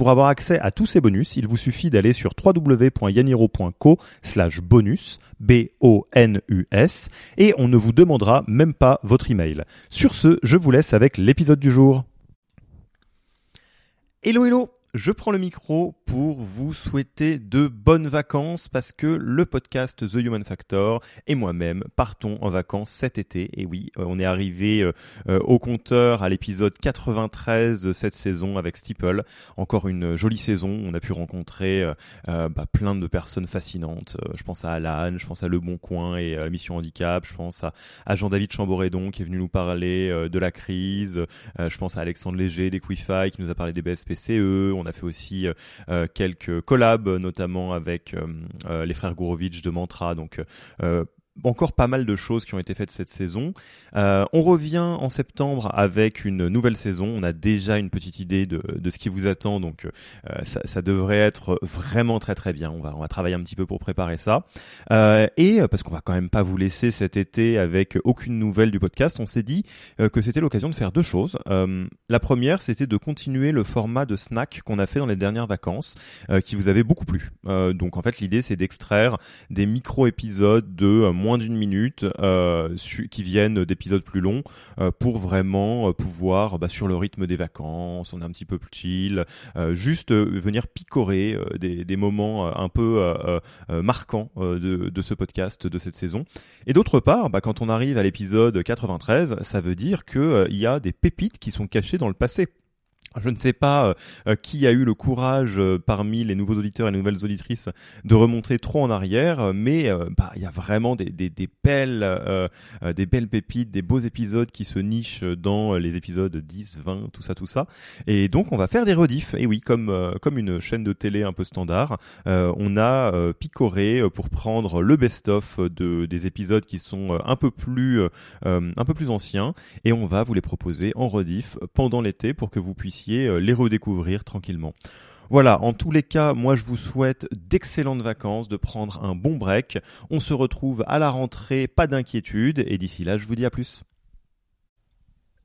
Pour avoir accès à tous ces bonus, il vous suffit d'aller sur www.yaniro.co slash bonus, B-O-N-U-S, et on ne vous demandera même pas votre email. Sur ce, je vous laisse avec l'épisode du jour. Hello hello je prends le micro pour vous souhaiter de bonnes vacances parce que le podcast The Human Factor et moi-même partons en vacances cet été. Et oui, euh, on est arrivé euh, euh, au compteur à l'épisode 93 de cette saison avec Steeple. Encore une jolie saison. On a pu rencontrer bah, plein de personnes fascinantes. Je pense à Alan, je pense à Le Bon Coin et à Mission Handicap. Je pense à, Jean-David Chamboredon qui est venu nous parler de la crise. Je pense à Alexandre Léger des Quify qui nous a parlé des BSPCE on a fait aussi euh, quelques collabs, notamment avec euh, les frères Gourovitch de Mantra. Donc encore pas mal de choses qui ont été faites cette saison. Euh, on revient en septembre avec une nouvelle saison. On a déjà une petite idée de, de ce qui vous attend, donc euh, ça, devrait être vraiment très très bien. On va, on va travailler un petit peu pour préparer ça. Euh, et parce qu'on va quand même pas vous laisser cet été avec aucune nouvelle du podcast, on s'est dit que c'était l'occasion de faire deux choses. la première, c'était de continuer le format de snack qu'on a fait dans les dernières vacances, qui vous avait beaucoup plu. donc en fait, l'idée c'est d'extraire des micro-épisodes de moins d'une minute euh, qui viennent d'épisodes plus longs euh, pour vraiment euh, pouvoir bah, sur le rythme des vacances, on est un petit peu plus chill, juste venir picorer des, des, moments un peu marquants de, de, ce podcast de cette saison. Et d'autre part, bah, quand on arrive à l'épisode 93, ça veut dire qu'il il y a des pépites qui sont cachées dans le passé. Je ne sais pas euh, euh, qui a eu le courage euh, parmi les nouveaux auditeurs et les nouvelles auditrices de remonter trop en arrière, mais bah, il y a vraiment des, des, des belles, des belles pépites, des beaux épisodes qui se nichent dans les épisodes 10, 20, tout ça, tout ça. Et donc on va faire des rediffs. Et oui, comme comme une chaîne de télé un peu standard, on a picoré pour prendre le best-of de des épisodes qui sont un peu plus un peu plus anciens, et on va vous les proposer en rediff pendant l'été pour que vous puissiez euh, les redécouvrir tranquillement. Voilà, en tous les cas, moi je vous souhaite d'excellentes vacances, de prendre un bon break. On se retrouve à la rentrée, pas d'inquiétude, et d'ici là, je vous dis à plus.